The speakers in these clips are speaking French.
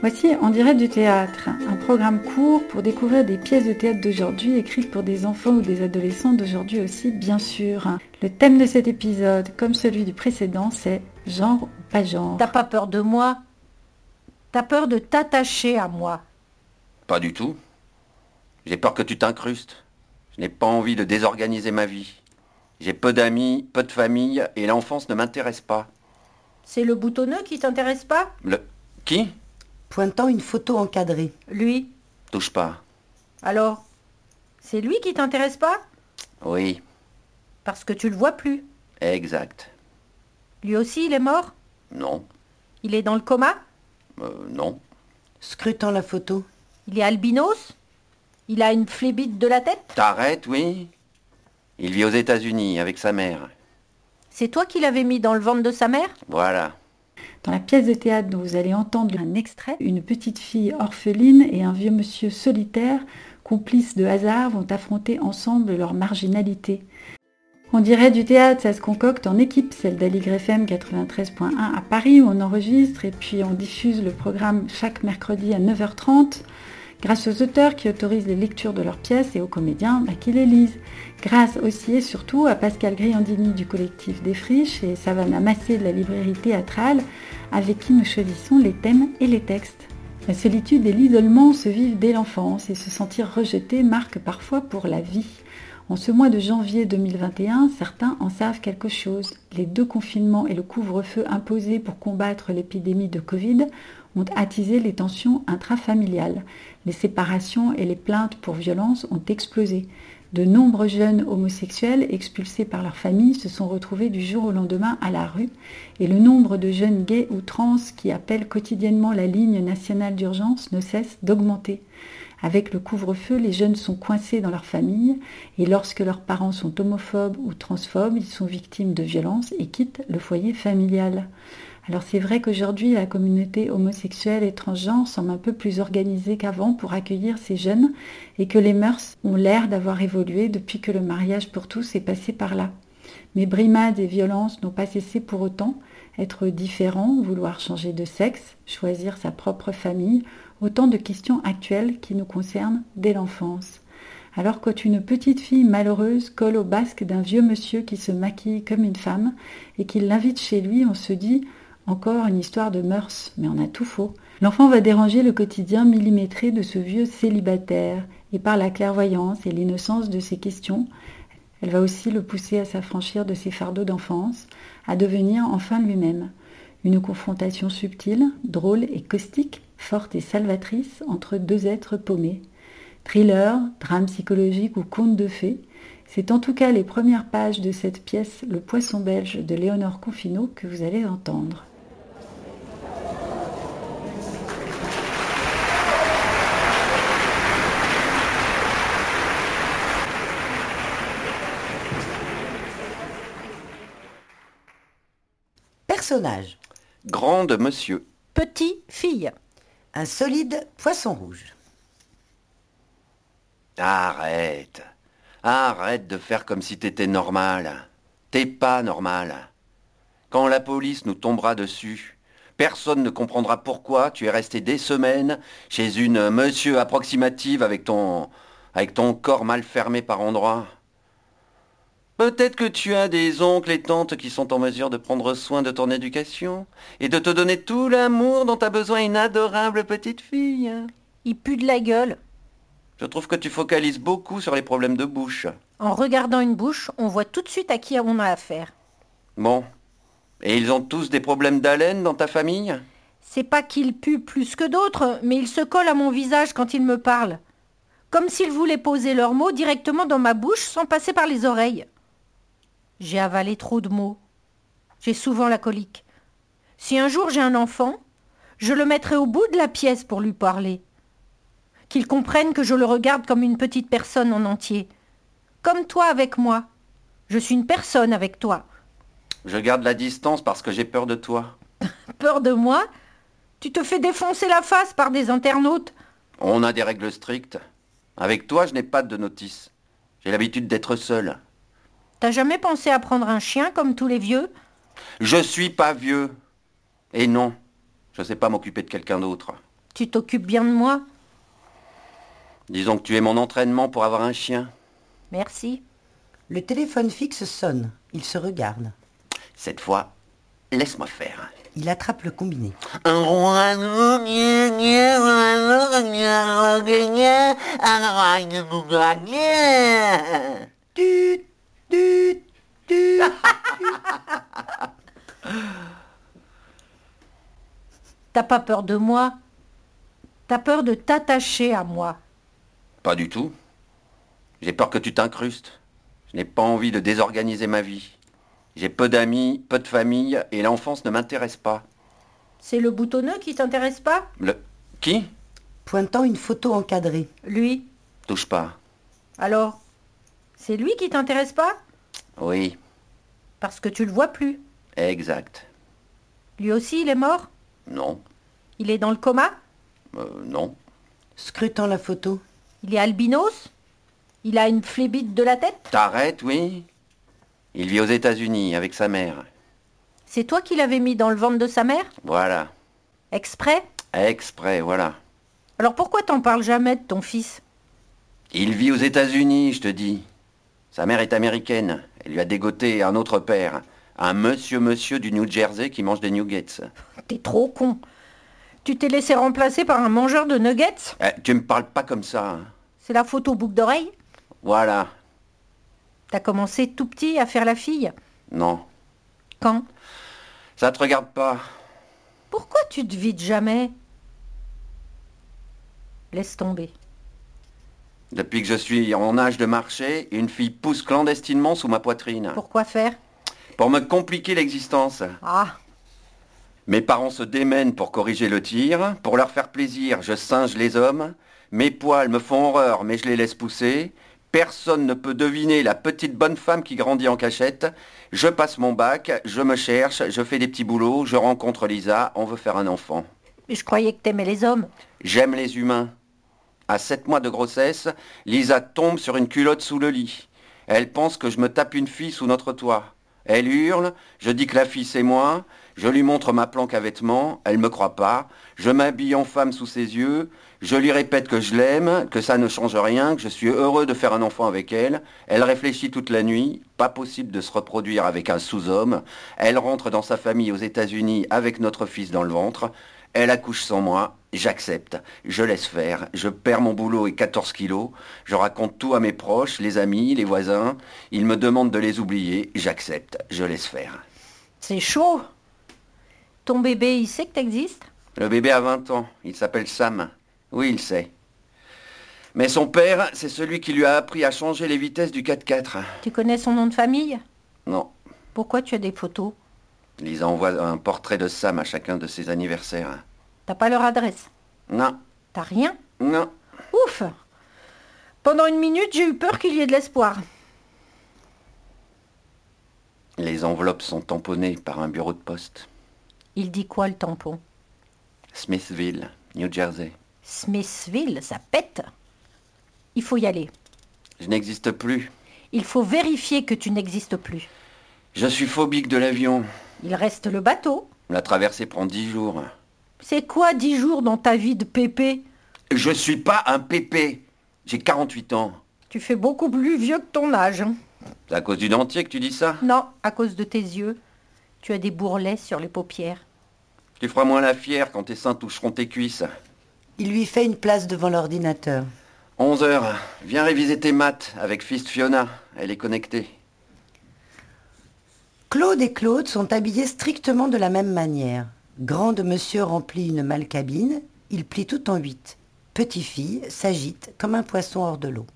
Voici En direct du théâtre, un programme court pour découvrir des pièces de théâtre d'aujourd'hui écrites pour des enfants ou des adolescents d'aujourd'hui aussi, bien sûr. Le thème de cet épisode, comme celui du précédent, c'est genre ou pas genre. T'as pas peur de moi? T'as peur de t'attacher à moi? Pas du tout. J'ai peur que tu t'incrustes. Je n'ai pas envie de désorganiser ma vie. J'ai peu d'amis, peu de famille, et l'enfance ne m'intéresse pas. C'est le boutonneux qui t'intéresse pas? Le... Qui? Pointant une photo encadrée. Lui Touche pas. Alors C'est lui qui t'intéresse pas? Oui, Parce que tu le vois plus. exact. Lui aussi, il est mort? Non, Il est dans le coma? Euh, non. Scrutant la photo. Il est albinos? Il a une flébite de la tête? T'arrêtes, oui Il vit aux États-Unis avec sa mère. C'est toi qui l'avais mis dans le ventre de sa mère? Voilà. Dans la pièce de théâtre dont vous allez entendre un extrait, une petite fille orpheline et un vieux monsieur solitaire, complices de hasard, vont affronter ensemble leur marginalité. On dirait du théâtre, ça se concocte en équipe, celle d'Aligre FM 93.1 à Paris où on enregistre et puis on diffuse le programme chaque mercredi à 9h30 grâce aux auteurs qui autorisent les lectures de leurs pièces et aux comédiens bah, qui les lisent. Grâce aussi et surtout à Pascal Griandini du collectif Des Friches et Savannah Massé de la librairie théâtrale avec qui nous choisissons les thèmes et les textes. La solitude et l'isolement se vivent dès l'enfance et se sentir rejeté marque parfois pour la vie. En ce mois de janvier 2021, certains en savent quelque chose. Les deux confinements et le couvre-feu imposés pour combattre l'épidémie de Covid ont attisé les tensions intrafamiliales. Les séparations et les plaintes pour violence ont explosé. De nombreux jeunes homosexuels expulsés par leur famille se sont retrouvés du jour au lendemain à la rue et le nombre de jeunes gays ou trans qui appellent quotidiennement la ligne nationale d'urgence ne cesse d'augmenter. Avec le couvre-feu, les jeunes sont coincés dans leur famille et lorsque leurs parents sont homophobes ou transphobes, ils sont victimes de violences et quittent le foyer familial. Alors c'est vrai qu'aujourd'hui la communauté homosexuelle et transgenre semble un peu plus organisée qu'avant pour accueillir ces jeunes et que les mœurs ont l'air d'avoir évolué depuis que le mariage pour tous est passé par là. Mais brimades et violences n'ont pas cessé pour autant. Être différent, vouloir changer de sexe, choisir sa propre famille, autant de questions actuelles qui nous concernent dès l'enfance. Alors quand une petite fille malheureuse colle au basque d'un vieux monsieur qui se maquille comme une femme et qu'il l'invite chez lui, on se dit encore une histoire de mœurs, mais on a tout faux. L'enfant va déranger le quotidien millimétré de ce vieux célibataire, et par la clairvoyance et l'innocence de ses questions, elle va aussi le pousser à s'affranchir de ses fardeaux d'enfance, à devenir enfin lui-même. Une confrontation subtile, drôle et caustique, forte et salvatrice entre deux êtres paumés. Thriller, drame psychologique ou conte de fées, c'est en tout cas les premières pages de cette pièce Le Poisson belge de Léonore Confineau que vous allez entendre. Personnage. Grande monsieur. Petit fille. Un solide poisson rouge. Arrête. Arrête de faire comme si t'étais normal. T'es pas normal. Quand la police nous tombera dessus, personne ne comprendra pourquoi tu es resté des semaines chez une monsieur approximative avec ton avec ton corps mal fermé par endroits. Peut-être que tu as des oncles et tantes qui sont en mesure de prendre soin de ton éducation et de te donner tout l'amour dont a besoin une adorable petite fille. Il pue de la gueule. Je trouve que tu focalises beaucoup sur les problèmes de bouche. En regardant une bouche, on voit tout de suite à qui on a affaire. Bon. Et ils ont tous des problèmes d'haleine dans ta famille? C'est pas qu'il pue plus que d'autres, mais ils se collent à mon visage quand ils me parlent. Comme s'ils voulaient poser leurs mots directement dans ma bouche sans passer par les oreilles. J'ai avalé trop de mots. J'ai souvent la colique. Si un jour j'ai un enfant, je le mettrai au bout de la pièce pour lui parler. Qu'il comprenne que je le regarde comme une petite personne en entier. Comme toi avec moi. Je suis une personne avec toi. Je garde la distance parce que j'ai peur de toi. Peur de moi? Tu te fais défoncer la face par des internautes. On a des règles strictes. Avec toi, je n'ai pas de notice. J'ai l'habitude d'être seul. T'as jamais pensé à prendre un chien comme tous les vieux Je suis pas vieux. Et non, je sais pas m'occuper de quelqu'un d'autre. Tu t'occupes bien de moi Disons que tu es mon entraînement pour avoir un chien. Merci. Le téléphone fixe sonne. Il se regarde. Cette fois, laisse-moi faire. Il attrape le combiné. Un roi Tut, tut, tut. T'as pas peur de moi? T'as peur de t'attacher à moi? Pas du tout. J'ai peur que tu t'incrustes. Je n'ai pas envie de désorganiser ma vie. J'ai peu d'amis, peu de famille, et l'enfance ne m'intéresse pas. C'est le boutonneux qui t'intéresse pas? Le... Qui? Pointant une photo encadrée. Lui? Touche pas. Alors? C'est lui qui t'intéresse pas? Oui, Parce que tu le vois plus. exact. Lui aussi, il est mort? Non, Il est dans le coma? Euh, non. Scrutant la photo. Il est albinos? Il a une flébite de la tête? T'arrêtes, oui Il vit aux États-Unis avec sa mère. C'est toi qui l'avais mis dans le ventre de sa mère? Voilà. Exprès? Exprès, voilà. Alors pourquoi t'en parles jamais de ton fils? Il vit aux États-Unis, je te dis. Sa mère est américaine. Elle lui a dégoté un autre père. Un monsieur monsieur du New Jersey qui mange des nuggets. T'es trop con. Tu t'es laissé remplacer par un mangeur de nuggets? Eh, tu me parles pas comme ça. hein. C'est la photo boucle d'oreille Voilà. T'as commencé tout petit à faire la fille? Non. Quand? Ça te regarde pas. Pourquoi tu te vides jamais? Laisse tomber. Depuis que je suis en âge de marcher, une fille pousse clandestinement sous ma poitrine. Pourquoi faire? Pour me compliquer l'existence. Ah, Mes parents se démènent pour corriger le tir. Pour leur faire plaisir, je singe les hommes. Mes poils me font horreur, mais je les laisse pousser. Personne ne peut deviner la petite bonne femme qui grandit en cachette. Je passe mon bac, je me cherche, je fais des petits boulots, je rencontre Lisa, on veut faire un enfant. mais je croyais que t'aimais les hommes. J'aime les humains. À sept mois de grossesse, Lisa tombe sur une culotte sous le lit. Elle pense que je me tape une fille sous notre toit. Elle hurle, je dis que la fille c'est moi, je lui montre ma planque à vêtements, elle me croit pas, je m'habille en femme sous ses yeux, je lui répète que je l'aime, que ça ne change rien, que je suis heureux de faire un enfant avec elle, elle réfléchit toute la nuit, pas possible de se reproduire avec un sous-homme, elle rentre dans sa famille aux États-Unis avec notre fils dans le ventre, elle accouche sans moi, j'accepte, je laisse faire, je perds mon boulot et 14 kilos, je raconte tout à mes proches, les amis, les voisins, ils me demandent de les oublier, j'accepte, je laisse faire. C'est chaud. Ton bébé, il sait que t'existes? Le bébé a 20 ans, il s'appelle Sam. Oui, il sait. Mais son père, c'est celui qui lui a appris à changer les vitesses du 4x4. Tu connais son nom de famille? Non, Pourquoi tu as des photos? Lisa envoie un portrait de Sam à chacun de ses anniversaires. T'as pas leur adresse? Non, T'as rien? Non. Ouf Pendant une minute, j'ai eu peur qu'il y ait de l'espoir. Les enveloppes sont tamponnées par un bureau de poste. Il dit quoi le tampon? Smithville, New Jersey. Smithville, ça pète. Il faut y aller. Je n'existe plus. Il faut vérifier que tu n'existes plus. Je suis phobique de l'avion. Il reste le bateau. La traversée prend dix jours. C'est quoi dix jours dans ta vie de pépé? Je suis pas un pépé. J'ai 48 ans. Tu fais beaucoup plus vieux que ton âge. hein. C'est à cause du dentier que tu dis ça? Non, à cause de tes yeux. Tu as des bourrelets sur les paupières. Tu feras moins la fière quand tes seins toucheront tes cuisses. Il lui fait une place devant l'ordinateur. 11 heures. Viens réviser tes maths avec Fist Fiona. Elle est connectée. Claude et Claude sont habillés strictement de la même manière. Grande monsieur remplit une malcabine, il plie tout en huit. Petite fille s'agite comme un poisson hors de l'eau.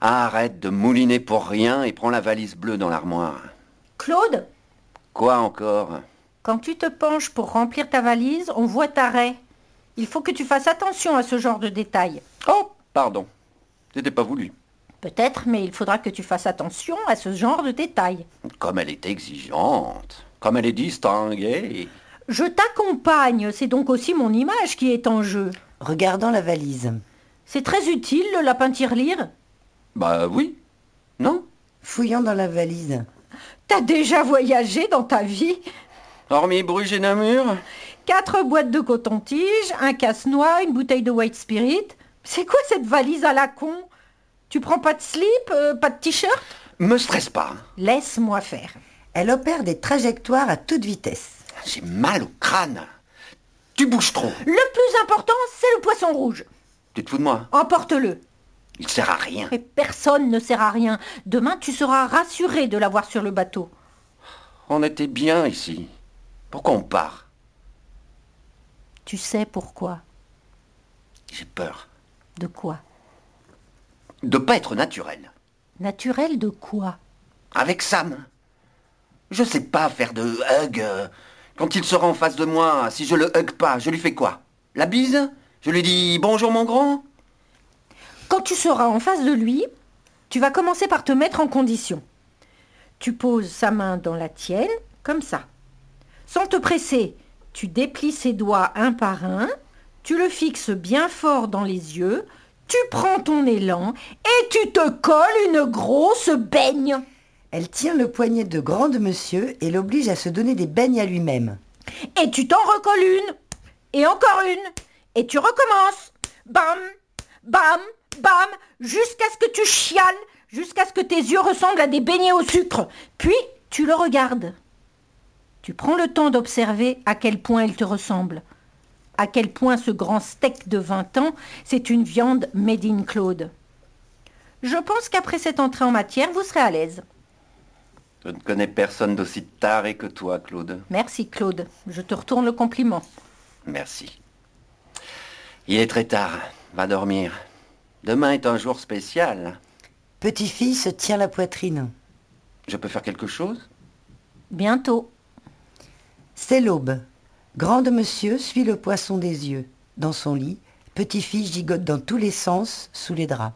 Arrête de mouliner pour rien et prends la valise bleue dans l'armoire. Claude, Quoi encore? Quand tu te penches pour remplir ta valise, on voit ta raie. Il faut que tu fasses attention à ce genre de détails. Oh, pardon. C'était pas voulu. Peut-être, mais il faudra que tu fasses attention à ce genre de détails. Comme elle est exigeante. Comme elle est distinguée. Je t'accompagne, c'est donc aussi mon image qui est en jeu. Regardant la valise. C'est très utile, le lapin tirelire. Bah oui. Non? Fouillant dans la valise. T'as déjà voyagé dans ta vie? Hormis Bruges et Namur? Quatre boîtes de coton-tige, un casse-noix, une bouteille de white spirit. C'est quoi cette valise à la con? Tu prends pas de slip, euh, pas de t-shirt? Me stresse pas. Laisse-moi faire. Elle opère des trajectoires à toute vitesse. J'ai mal au crâne. Tu bouges trop. Le plus important, c'est le poisson rouge. Tu te fous de moi? Emporte-le. Il sert à rien. Et personne ne sert à rien. Demain, tu seras rassuré de l'avoir sur le bateau. On était bien ici. Pourquoi on part? Tu sais pourquoi? J'ai peur. De quoi? De pas être naturel. Naturel de quoi? Avec Sam. Je sais pas faire de hug. euh, Quand il sera en face de moi, si je le hug pas, je lui fais quoi? La bise? Je lui dis bonjour mon grand? Quand tu seras en face de lui, tu vas commencer par te mettre en condition. Tu poses sa main dans la tienne, comme ça. Sans te presser, tu déplies ses doigts un par un, tu le fixes bien fort dans les yeux, tu prends ton élan et tu te colles une grosse baigne. Elle tient le poignet de grande monsieur et l'oblige à se donner des beignes à lui-même. Et tu t'en recolles une. Et encore une. Et tu recommences. Bam, bam, bam, jusqu'à ce que tu chiales, jusqu'à ce que tes yeux ressemblent à des beignets au sucre. Puis tu le regardes. Tu prends le temps d'observer à quel point il te ressemble. À quel point ce grand steak de 20 ans, c'est une viande made in Claude. Je pense qu'après cette entrée en matière, vous serez à l'aise. Je ne connais personne d'aussi taré que toi, Claude. Merci Claude, je te retourne le compliment. Merci. Il est très tard. Va dormir. Demain est un jour spécial. Petit-fille se tient la poitrine. Je peux faire quelque chose? Bientôt. C'est l'aube. Grande monsieur suit le poisson des yeux. Dans son lit, petit-fille gigote dans tous les sens sous les draps.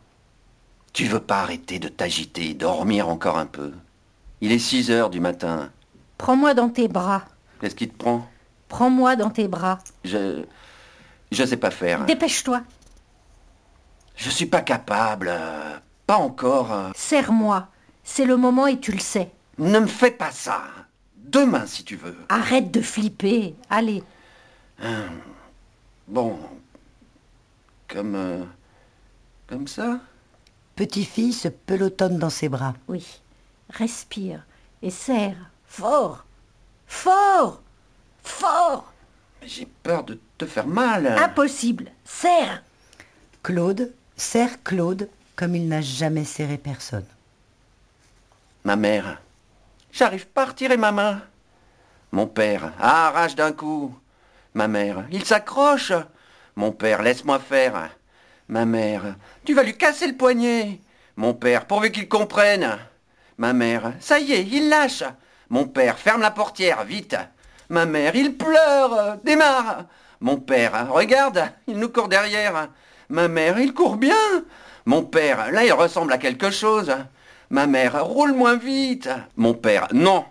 Tu veux pas arrêter de t'agiter et dormir encore un peu? Il est 6 heures du matin. Prends-moi dans tes bras. Qu'est-ce qui te prend? Prends-moi dans tes bras. Je. Je sais pas faire. Dépêche-toi. Je suis pas capable. euh, Pas encore. euh. Serre-moi. C'est le moment et tu le sais. Ne me fais pas ça. Demain, si tu veux. Arrête de flipper. Allez. Bon. Comme. euh, Comme ça Petit-fille se pelotonne dans ses bras. Oui. Respire. Et serre. Fort. Fort. Fort. Mais J'ai peur de te faire mal. Impossible. Serre. Claude serre Claude comme il n'a jamais serré personne. Ma mère. J'arrive pas à retirer ma main. Mon père arrache d'un coup. Ma mère. Il s'accroche. Mon père, laisse-moi faire. Ma mère. Tu vas lui casser le poignet. Mon père, pourvu qu'il comprenne. Ma mère. Ça y est, il lâche. Mon père, ferme la portière, vite. Ma mère, il pleure. Démarre. Mon père, regarde, il nous court derrière. Ma mère, il court bien. Mon père, là, il ressemble à quelque chose. Ma mère, roule moins vite. Mon père, non.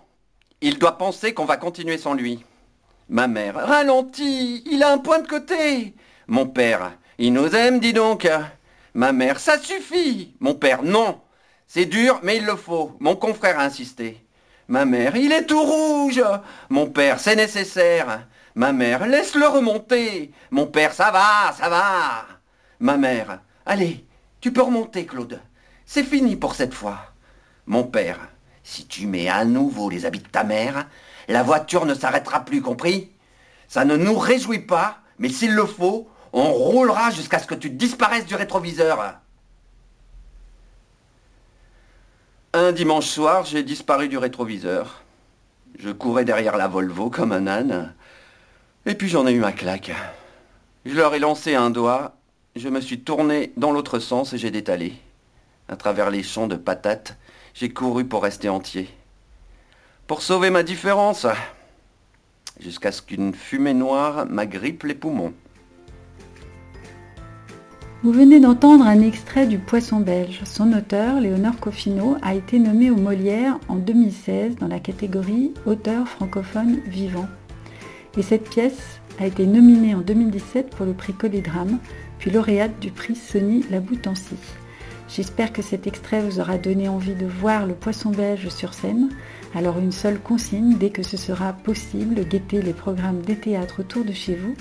Il doit penser qu'on va continuer sans lui. Ma mère, ralentis, il a un point de côté. Mon père, il nous aime, dis donc. Ma mère, ça suffit. Mon père, non. C'est dur, mais il le faut. Mon confrère a insisté. Ma mère, il est tout rouge. Mon père, c'est nécessaire. Ma mère, laisse-le remonter. Mon père, ça va, ça va. Ma mère, allez, tu peux remonter, Claude. C'est fini pour cette fois. Mon père, si tu mets à nouveau les habits de ta mère, la voiture ne s'arrêtera plus, compris? Ça ne nous réjouit pas, mais s'il le faut, on roulera jusqu'à ce que tu disparaisses du rétroviseur. Un dimanche soir, j'ai disparu du rétroviseur. Je courais derrière la Volvo comme un âne, et puis j'en ai eu ma claque. Je leur ai lancé un doigt, je me suis tourné dans l'autre sens et j'ai détalé. À travers les champs de patates, j'ai couru pour rester entier. Pour sauver ma différence, jusqu'à ce qu'une fumée noire m'agrippe les poumons. Vous venez d'entendre un extrait du Poisson belge. Son auteur, Léonore Coffino, a été nommé au Molière en 2016 dans la catégorie Auteur francophone vivant. Et cette pièce a été nominée en 2017 pour le prix Collidrame, puis lauréate du prix Sony Laboutancy. J'espère que cet extrait vous aura donné envie de voir le poisson belge sur scène. Alors une seule consigne, dès que ce sera possible, guettez les programmes des théâtres autour de chez vous.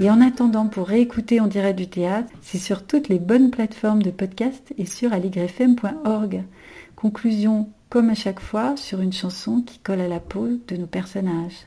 Et en attendant, pour réécouter en direct du théâtre, c'est sur toutes les bonnes plateformes de podcast et sur aligrefm.org. Conclusion, comme à chaque fois, sur une chanson qui colle à la peau de nos personnages.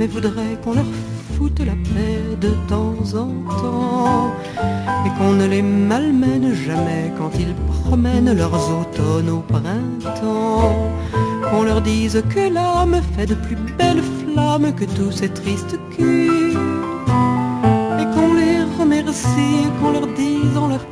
Mais voudraient qu'on leur la paix de temps en temps et qu'on ne les malmène jamais quand ils promènent leurs automnes au printemps. Qu'on leur dise que l'âme fait de plus belles flammes que tous ces tristes culs et qu'on les remercie, qu'on leur dise en leur